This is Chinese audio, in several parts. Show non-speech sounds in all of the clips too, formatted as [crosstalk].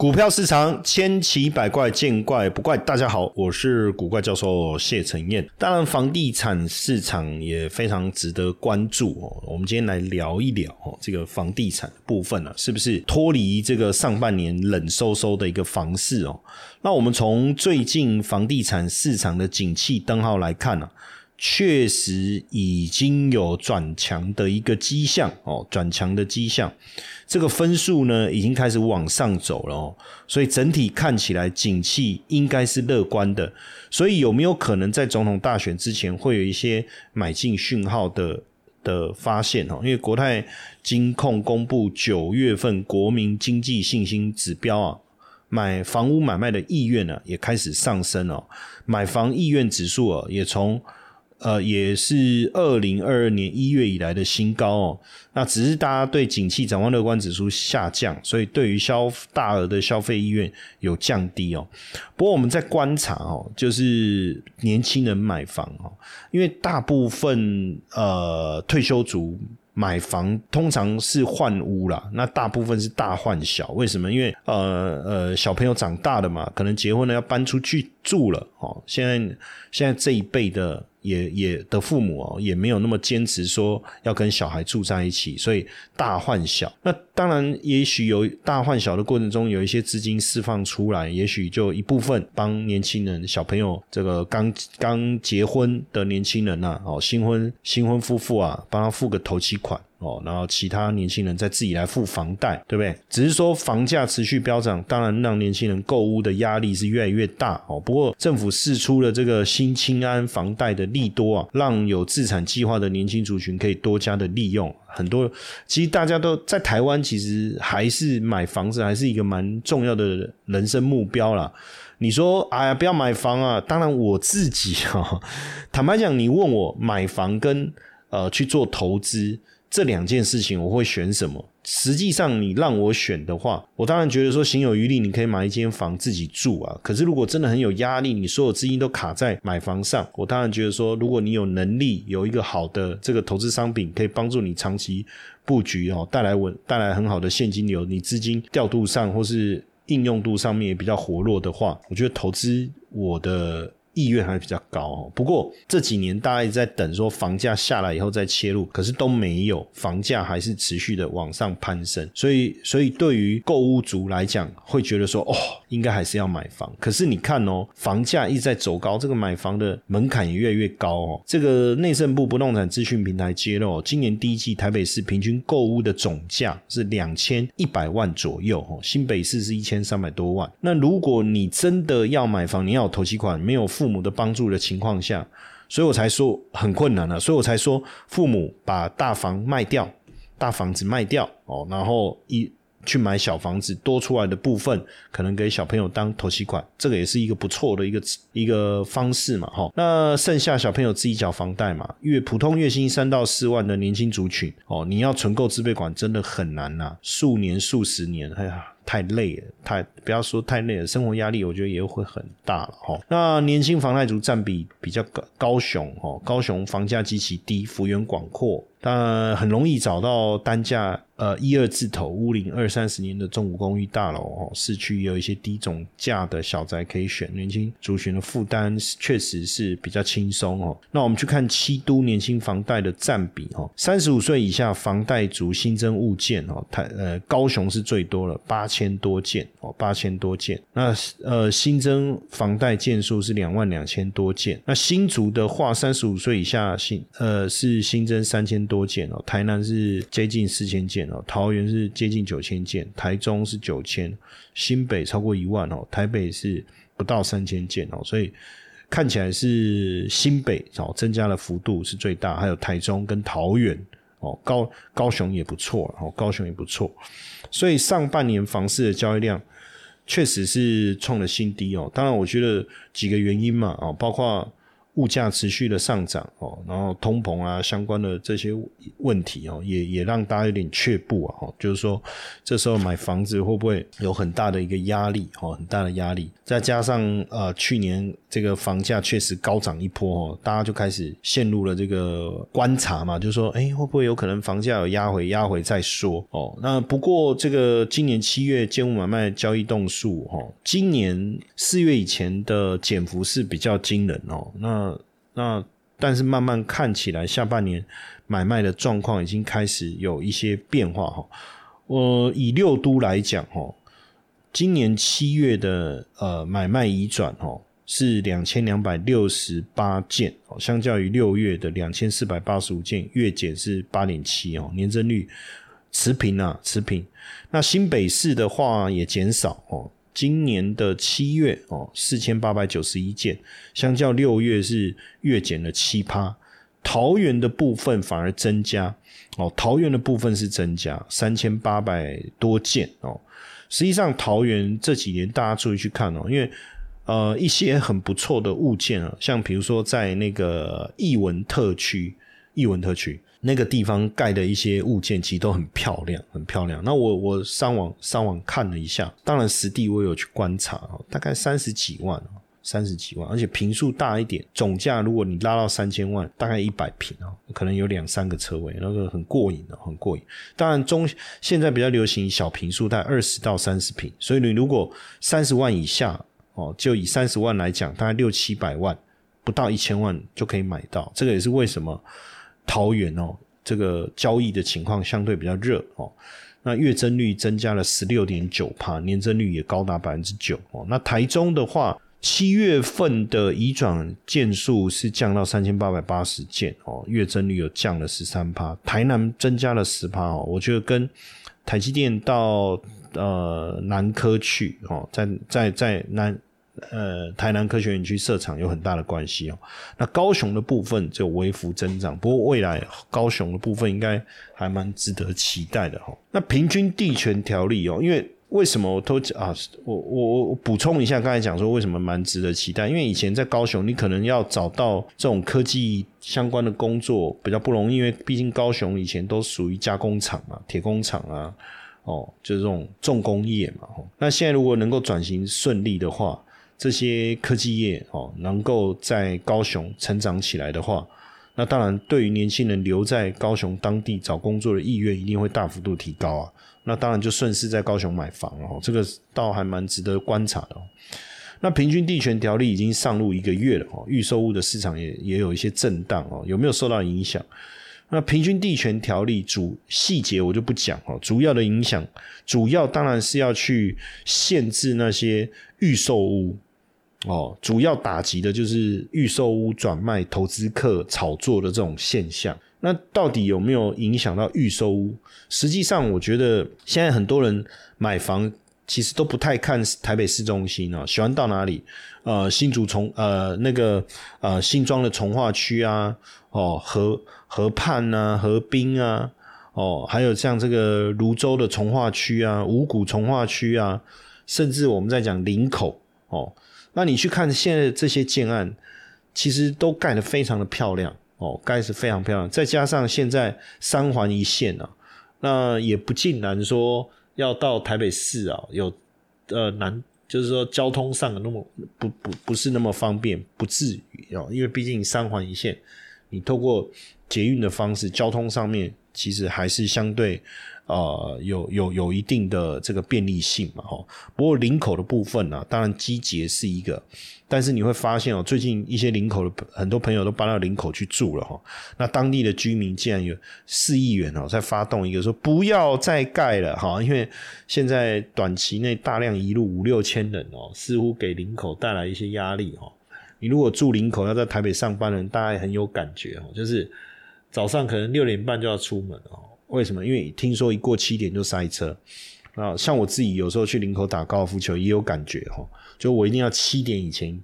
股票市场千奇百怪，见怪不怪。大家好，我是古怪教授谢承彦。当然，房地产市场也非常值得关注哦。我们今天来聊一聊哦，这个房地产部分呢，是不是脱离这个上半年冷飕飕的一个房市哦？那我们从最近房地产市场的景气灯号来看呢？确实已经有转强的一个迹象哦，转强的迹象，这个分数呢已经开始往上走了哦，所以整体看起来景气应该是乐观的。所以有没有可能在总统大选之前会有一些买进讯号的的发现哦？因为国泰金控公布九月份国民经济信心指标啊，买房屋买卖的意愿呢也开始上升哦，买房意愿指数啊也从。呃，也是二零二二年一月以来的新高哦。那只是大家对景气展望乐观指数下降，所以对于消大额的消费意愿有降低哦。不过我们在观察哦，就是年轻人买房哦，因为大部分呃退休族。买房通常是换屋啦，那大部分是大换小。为什么？因为呃呃，小朋友长大了嘛，可能结婚了要搬出去住了哦。现在现在这一辈的也也的父母哦，也没有那么坚持说要跟小孩住在一起，所以大换小。那当然，也许有大换小的过程中有一些资金释放出来，也许就一部分帮年轻人、小朋友这个刚刚结婚的年轻人呐，哦，新婚新婚夫妇啊，帮他付个头期款。哦，然后其他年轻人再自己来付房贷，对不对？只是说房价持续飙涨，当然让年轻人购屋的压力是越来越大哦。不过政府释出了这个新清安房贷的利多啊，让有自产计划的年轻族群可以多加的利用。很多其实大家都在台湾，其实还是买房子还是一个蛮重要的人生目标啦。你说哎呀，不要买房啊！当然我自己哈，[laughs] 坦白讲，你问我买房跟呃去做投资。这两件事情我会选什么？实际上，你让我选的话，我当然觉得说，行有余力，你可以买一间房自己住啊。可是，如果真的很有压力，你所有资金都卡在买房上，我当然觉得说，如果你有能力，有一个好的这个投资商品，可以帮助你长期布局哦，带来稳，带来很好的现金流，你资金调度上或是应用度上面也比较活络的话，我觉得投资我的。意愿还比较高哦。不过这几年大家一直在等说房价下来以后再切入，可是都没有，房价还是持续的往上攀升。所以，所以对于购物族来讲，会觉得说哦，应该还是要买房。可是你看哦，房价一直在走高，这个买房的门槛也越来越高哦。这个内政部不动产资讯平台揭露，今年第一季台北市平均购物的总价是两千一百万左右哦，新北市是一千三百多万。那如果你真的要买房，你要有头期款，没有付。父母的帮助的情况下，所以我才说很困难了。所以我才说，父母把大房卖掉，大房子卖掉哦，然后一去买小房子，多出来的部分可能给小朋友当头期款，这个也是一个不错的一个一个方式嘛。哈，那剩下小朋友自己缴房贷嘛，月普通月薪三到四万的年轻族群哦，你要存够自备款真的很难呐，数年数十年，哎呀。太累了，太不要说太累了，生活压力我觉得也会很大了哈。那年轻房贷族占比比较高，高雄哈，高雄房价极其低，幅员广阔，但很容易找到单价。呃，一二字头屋龄二三十年的中古公寓大楼哦，市区也有一些低总价的小宅可以选，年轻族群的负担确实是比较轻松哦。那我们去看七都年轻房贷的占比哦，三十五岁以下房贷族新增物件哦，台呃高雄是最多了，八千多件哦，八千多件。那呃新增房贷件数是两万两千多件。那新竹的话，三十五岁以下新呃是新增三千多件哦，台南是接近四千件哦。桃园是接近九千件，台中是九千，新北超过一万哦，台北是不到三千件哦，所以看起来是新北哦增加的幅度是最大，还有台中跟桃园哦，高高雄也不错哦，高雄也不错，所以上半年房市的交易量确实是创了新低哦。当然，我觉得几个原因嘛哦，包括物价持续的上涨哦，然后通膨啊相关的这些问题哦，也也让大家有点却步啊，哦，就是说这时候买房子会不会有很大的一个压力哦，很大的压力，再加上呃去年这个房价确实高涨一波哦，大家就开始陷入了这个观察嘛，就是说哎会不会有可能房价有压回，压回再说哦。那不过这个今年七月建物买卖交易动数哦，今年四月以前的减幅是比较惊人哦，那。那但是慢慢看起来，下半年买卖的状况已经开始有一些变化哈。我以六都来讲哈，今年七月的呃买卖移转哈是两千两百六十八件哦，相较于六月的两千四百八十五件，月减是八点七哦，年增率持平啊，持平。那新北市的话也减少哦。今年的七月哦，四千八百九十一件，相较六月是月减了七趴。桃园的部分反而增加哦，桃园的部分是增加三千八百多件哦。实际上，桃园这几年大家注意去看哦，因为呃一些很不错的物件啊，像比如说在那个艺文特区，艺文特区。那个地方盖的一些物件其实都很漂亮，很漂亮。那我我上网上网看了一下，当然实地我有去观察，大概三十几万，三十几万，而且平数大一点，总价如果你拉到三千万，大概一百平哦，可能有两三个车位，那个很过瘾的，很过瘾。当然中现在比较流行小平数，在二十到三十平，所以你如果三十万以下哦，就以三十万来讲，大概六七百万，不到一千万就可以买到。这个也是为什么。桃园哦，这个交易的情况相对比较热哦，那月增率增加了十六点九帕，年增率也高达百分之九哦。那台中的话，七月份的移转件数是降到三千八百八十件哦，月增率有降了十三帕。台南增加了十帕哦，我觉得跟台积电到呃南科去哦，在在在南。呃，台南科学园区设厂有很大的关系哦。那高雄的部分就微幅增长，不过未来高雄的部分应该还蛮值得期待的哈。那平均地权条例哦，因为为什么我都啊，我我我补充一下，刚才讲说为什么蛮值得期待，因为以前在高雄，你可能要找到这种科技相关的工作比较不容易，因为毕竟高雄以前都属于加工厂嘛，铁工厂啊，哦，就是这种重工业嘛。那现在如果能够转型顺利的话，这些科技业哦，能够在高雄成长起来的话，那当然对于年轻人留在高雄当地找工作的意愿一定会大幅度提高啊。那当然就顺势在高雄买房哦，这个倒还蛮值得观察的。那平均地权条例已经上路一个月了哦，预售屋的市场也也有一些震荡哦，有没有受到影响？那平均地权条例主细节我就不讲哦，主要的影响主要当然是要去限制那些预售屋。哦，主要打击的就是预售屋转卖、投资客炒作的这种现象。那到底有没有影响到预售屋？实际上，我觉得现在很多人买房其实都不太看台北市中心啊，喜欢到哪里？呃，新竹从呃那个呃新庄的从化区啊，哦河河畔啊，河滨啊，哦还有像这个泸州的从化区啊，五股从化区啊，甚至我们在讲林口哦。那你去看现在这些建案，其实都盖得非常的漂亮哦，盖是非常漂亮。再加上现在三环一线啊，那也不尽然说要到台北市啊，有呃难，就是说交通上那么不不不是那么方便，不至于哦，因为毕竟三环一线，你透过捷运的方式，交通上面其实还是相对。呃，有有有一定的这个便利性嘛，哈。不过林口的部分呢，当然基捷是一个，但是你会发现哦，最近一些林口的很多朋友都搬到林口去住了哈。那当地的居民竟然有四亿元哦，在发动一个说不要再盖了哈，因为现在短期内大量移入五六千人哦，似乎给林口带来一些压力哈。你如果住林口要在台北上班的人，大概很有感觉哦，就是早上可能六点半就要出门哦。为什么？因为听说一过七点就塞车啊！像我自己有时候去林口打高尔夫球也有感觉哈，就我一定要七点以前，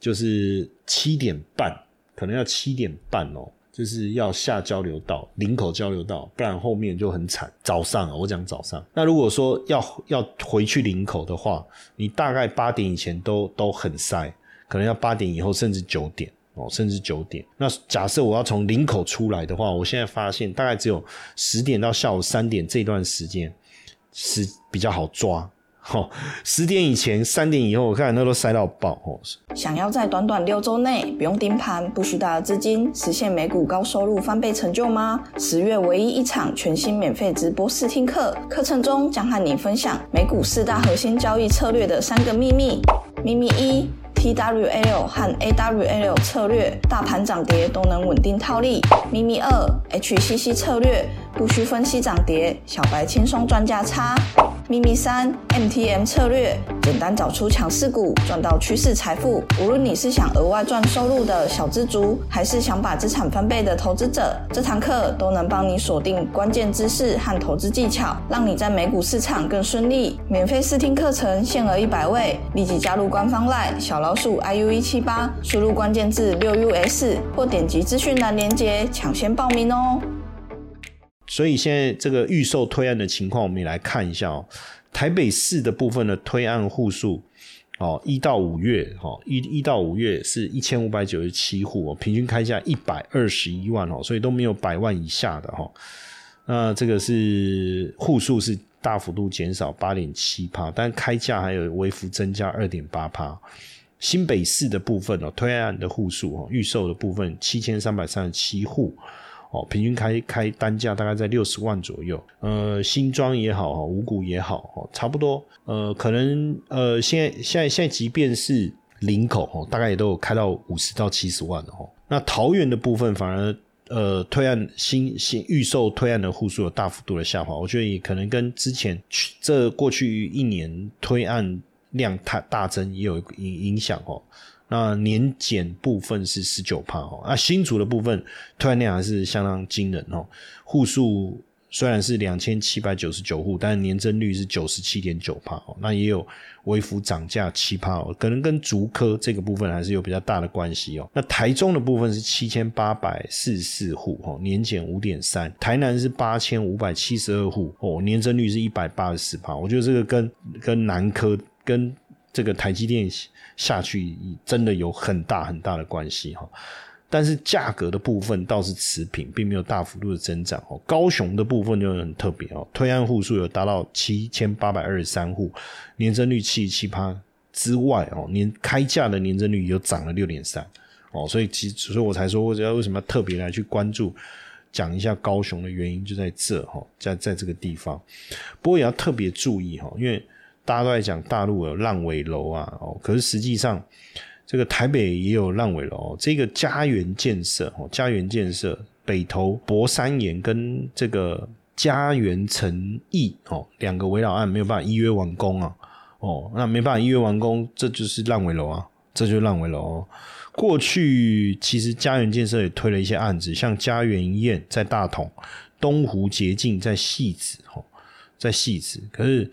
就是七点半，可能要七点半哦，就是要下交流道，林口交流道，不然后面就很惨。早上我讲早上，那如果说要要回去林口的话，你大概八点以前都都很塞，可能要八点以后甚至九点哦，甚至九点。那假设我要从林口出来的话，我现在发现大概只有十点到下午三点这段时间是比较好抓。好，十点以前、三点以后，我看那都塞到爆。哦，想要在短短六周内不用盯盘、不需大的资金，实现美股高收入翻倍成就吗？十月唯一一场全新免费直播试听课，课程中将和你分享美股四大核心交易策略的三个秘密。秘密一。TWL 和 AWL 策略，大盘涨跌都能稳定套利。咪咪二，HCC 策略，不需分析涨跌，小白轻松赚价差。秘密三，MTM 策略，简单找出强势股，赚到趋势财富。无论你是想额外赚收入的小资族，还是想把资产翻倍的投资者，这堂课都能帮你锁定关键知识和投资技巧，让你在美股市场更顺利。免费试听课程限额一百位，立即加入官方 LINE 小老鼠 iu 一七八，输入关键字六 us 或点击资讯栏链接抢先报名哦。所以现在这个预售推案的情况，我们也来看一下哦。台北市的部分的推案户数，哦，一到五月，哈，一一到五月是一千五百九十七户，平均开价一百二十一万哦，所以都没有百万以下的哈。那这个是户数是大幅度减少八点七帕，但开价还有微幅增加二点八帕。新北市的部分哦，推案的户数哦，预售的部分七千三百三十七户。哦，平均开开单价大概在六十万左右。呃，新庄也好，五股也好，哦，差不多。呃，可能呃，现在现在现在，即便是林口，哦，大概也都有开到五十到七十万的，哦。那桃园的部分反而呃，推案新新预售推案的户数有大幅度的下滑。我觉得也可能跟之前这过去一年推案量太大增也有影影响哦。那年减部分是十九帕哦，那新竹的部分突然量还是相当惊人哦，户数虽然是两千七百九十九户，但年增率是九十七点九帕哦，那也有微幅涨价七帕哦，可能跟竹科这个部分还是有比较大的关系哦。那台中的部分是七千八百四十四户哦，年减五点三，台南是八千五百七十二户哦，年增率是一百八十四帕，我觉得这个跟跟南科跟这个台积电。下去真的有很大很大的关系哈，但是价格的部分倒是持平，并没有大幅度的增长哦。高雄的部分就很特别哦，推案户数有达到七千八百二十三户，年增率七七趴之外哦，年开价的年增率又涨了六点三哦，所以其所以我才说，我要为什么要特别来去关注讲一下高雄的原因就在这哈，在在这个地方，不过也要特别注意哈，因为。大家都在讲大陆有烂尾楼啊，哦，可是实际上这个台北也有烂尾楼。这个家园建设哦，家园建设北投博山岩跟这个家园城邑哦，两个围绕案没有办法依约完工啊，哦，那没办法依约完工，这就是烂尾楼啊，这就是烂尾楼。过去其实家园建设也推了一些案子，像家园宴在大同，东湖捷径在戏子，哦。在细致，可是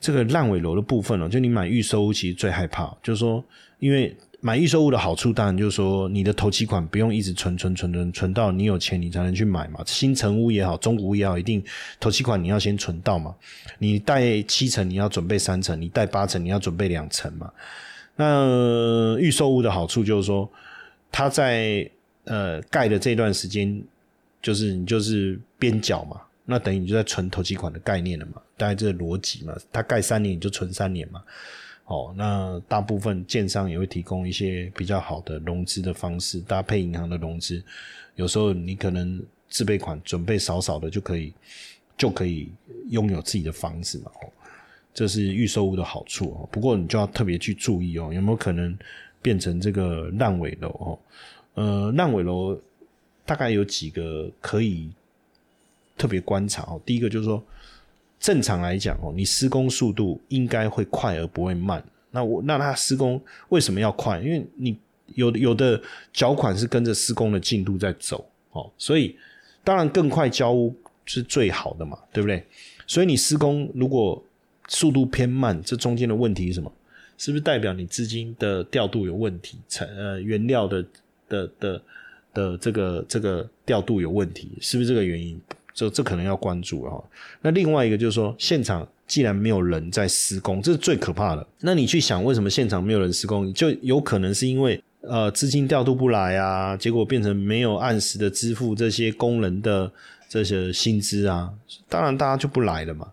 这个烂尾楼的部分哦，就你买预售屋其实最害怕，就是说，因为买预售屋的好处当然就是说，你的头期款不用一直存存存存存到你有钱你才能去买嘛。新城屋也好，中古屋也好，一定头期款你要先存到嘛。你贷七成，你要准备三成；你贷八成，你要准备两成嘛。那预售屋的好处就是说，它在呃盖的这段时间，就是你就是边角嘛。那等于你就在存投机款的概念了嘛？大概这个逻辑嘛？它盖三年你就存三年嘛？哦，那大部分建商也会提供一些比较好的融资的方式，搭配银行的融资。有时候你可能自备款准备少少的就可以，就可以拥有自己的房子嘛？哦，这是预售屋的好处哦。不过你就要特别去注意哦，有没有可能变成这个烂尾楼哦？呃，烂尾楼大概有几个可以。特别观察哦，第一个就是说，正常来讲哦，你施工速度应该会快而不会慢。那我那它施工为什么要快？因为你有有的缴款是跟着施工的进度在走哦，所以当然更快交屋是最好的嘛，对不对？所以你施工如果速度偏慢，这中间的问题是什么？是不是代表你资金的调度有问题？材呃原料的的的的这个这个调度有问题？是不是这个原因？这这可能要关注哈。那另外一个就是说，现场既然没有人在施工，这是最可怕的。那你去想，为什么现场没有人施工？就有可能是因为呃资金调度不来啊，结果变成没有按时的支付这些工人的这些薪资啊，当然大家就不来了嘛。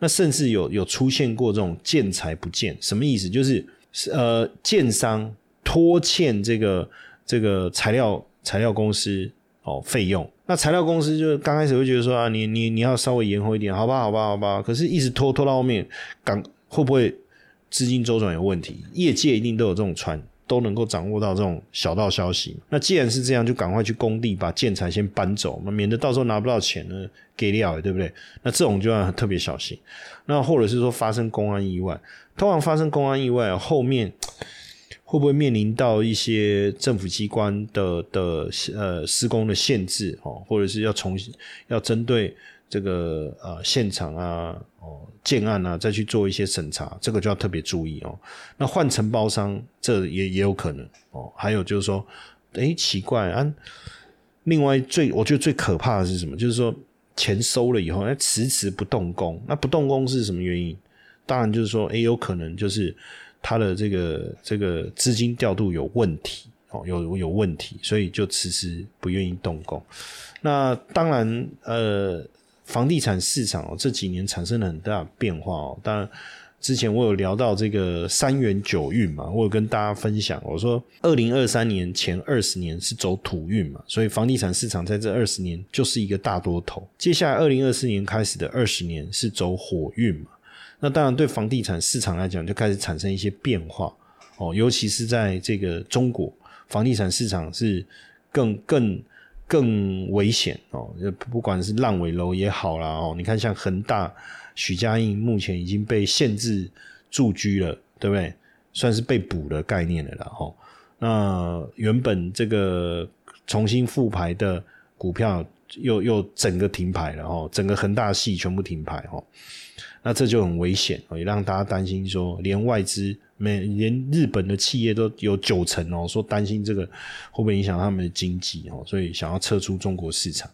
那甚至有有出现过这种建材不见，什么意思？就是呃，建商拖欠这个这个材料材料公司哦费用，那材料公司就刚开始会觉得说啊，你你你要稍微延后一点，好吧，好吧，好吧，可是一直拖拖到后面，赶会不会资金周转有问题？业界一定都有这种传。都能够掌握到这种小道消息。那既然是这样，就赶快去工地把建材先搬走，嘛免得到时候拿不到钱呢，给料，对不对？那这种就要特别小心。那或者是说发生公安意外，通常发生公安意外后面会不会面临到一些政府机关的的呃施工的限制哦，或者是要重新要针对。这个呃现场啊，哦建案啊，再去做一些审查，这个就要特别注意哦。那换承包商，这也也有可能哦。还有就是说，哎，奇怪啊。另外最我觉得最可怕的是什么？就是说钱收了以后，哎，迟迟不动工。那不动工是什么原因？当然就是说，哎，有可能就是他的这个这个资金调度有问题哦，有有问题，所以就迟迟不愿意动工。那当然，呃。房地产市场哦，这几年产生了很大变化哦。当然，之前我有聊到这个三元九运嘛，我有跟大家分享，我说二零二三年前二十年是走土运嘛，所以房地产市场在这二十年就是一个大多头。接下来二零二四年开始的二十年是走火运嘛，那当然对房地产市场来讲就开始产生一些变化哦，尤其是在这个中国房地产市场是更更。更危险哦，不管是烂尾楼也好啦哦，你看像恒大、许家印目前已经被限制住居了，对不对？算是被捕的概念了啦哦。那原本这个重新复牌的股票又又整个停牌了哦，整个恒大系全部停牌哦。那这就很危险，也让大家担心说，连外资。每连日本的企业都有九成哦，说担心这个会不会影响他们的经济哦，所以想要撤出中国市场。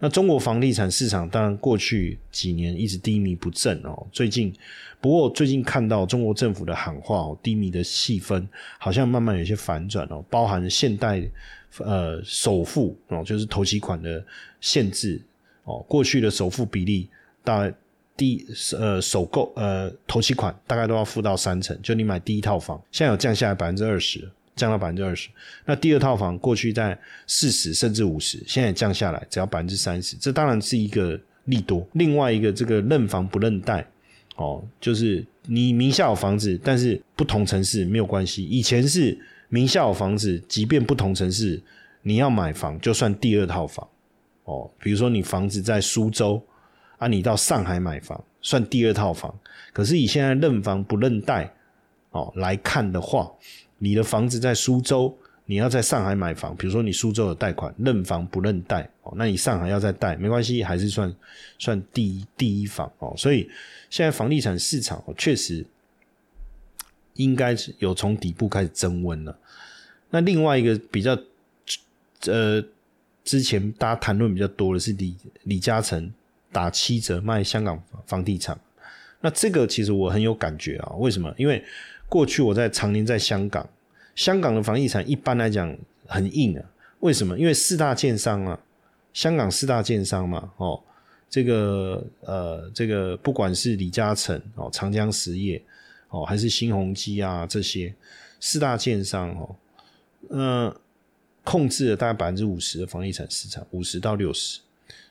那中国房地产市场当然过去几年一直低迷不振哦，最近不过最近看到中国政府的喊话哦，低迷的气氛好像慢慢有些反转哦，包含现代呃首付哦，就是投期款的限制哦，过去的首付比例大概。第呃首购呃头期款大概都要付到三成，就你买第一套房，现在有降下来百分之二十，降到百分之二十。那第二套房过去在四十甚至五十，现在降下来只要百分之三十，这当然是一个利多。另外一个这个认房不认贷哦，就是你名下有房子，但是不同城市没有关系。以前是名下有房子，即便不同城市，你要买房就算第二套房哦。比如说你房子在苏州。啊，你到上海买房算第二套房，可是以现在认房不认贷哦来看的话，你的房子在苏州，你要在上海买房，比如说你苏州有贷款，认房不认贷哦，那你上海要再贷没关系，还是算算第一第一房哦。所以现在房地产市场确实应该是有从底部开始增温了。那另外一个比较呃，之前大家谈论比较多的是李李嘉诚。打七折卖香港房地产，那这个其实我很有感觉啊。为什么？因为过去我在常年在香港，香港的房地产一般来讲很硬啊。为什么？因为四大建商啊，香港四大建商嘛，哦，这个呃，这个不管是李嘉诚哦、长江实业哦，还是新鸿基啊这些四大建商哦，嗯，控制了大概百分之五十的房地产市场，五十到六十。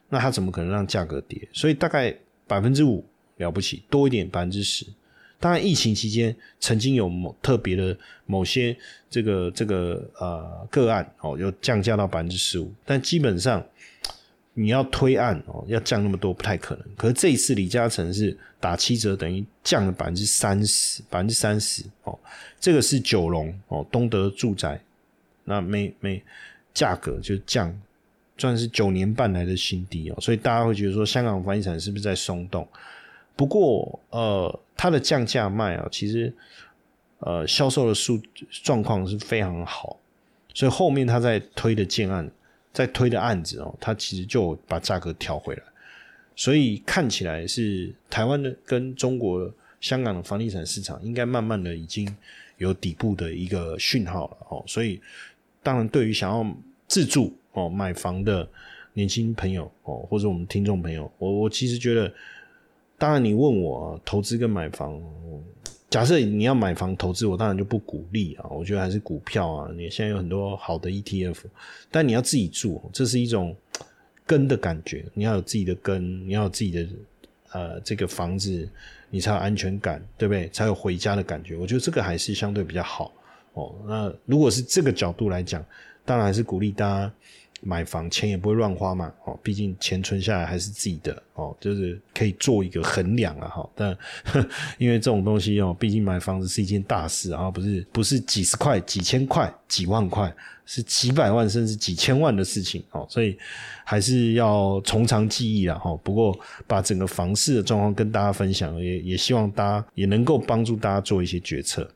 那他怎么可能让价格跌？所以大概百分之五了不起，多一点百分之十。当然，疫情期间曾经有某特别的某些这个这个呃个案哦，有降价到百分之十五，但基本上你要推案哦，要降那么多不太可能。可是这一次李嘉诚是打七折，等于降了百分之三十，百分之三十哦。这个是九龙哦，东德住宅，那每每价格就降。算是九年半来的新低哦，所以大家会觉得说香港房地产是不是在松动？不过呃，它的降价卖啊，其实呃销售的数状况是非常好，所以后面他在推的建案，在推的案子哦，他其实就把价格调回来，所以看起来是台湾的跟中国香港的房地产市场应该慢慢的已经有底部的一个讯号了哦。所以，当然对于想要自住哦买房的年轻朋友哦，或者我们听众朋友，我我其实觉得，当然你问我投资跟买房。假设你要买房投资，我当然就不鼓励啊。我觉得还是股票啊。你现在有很多好的 ETF，但你要自己住，这是一种根的感觉。你要有自己的根，你要有自己的呃这个房子，你才有安全感，对不对？才有回家的感觉。我觉得这个还是相对比较好哦。那如果是这个角度来讲，当然还是鼓励大家。买房钱也不会乱花嘛，哦，毕竟钱存下来还是自己的，哦，就是可以做一个衡量啊，哈。但 [laughs] 因为这种东西哦，毕竟买房子是一件大事啊，不是不是几十块、几千块、几万块，是几百万甚至几千万的事情哦，所以还是要从长计议啊，哈。不过把整个房市的状况跟大家分享，也也希望大家也能够帮助大家做一些决策。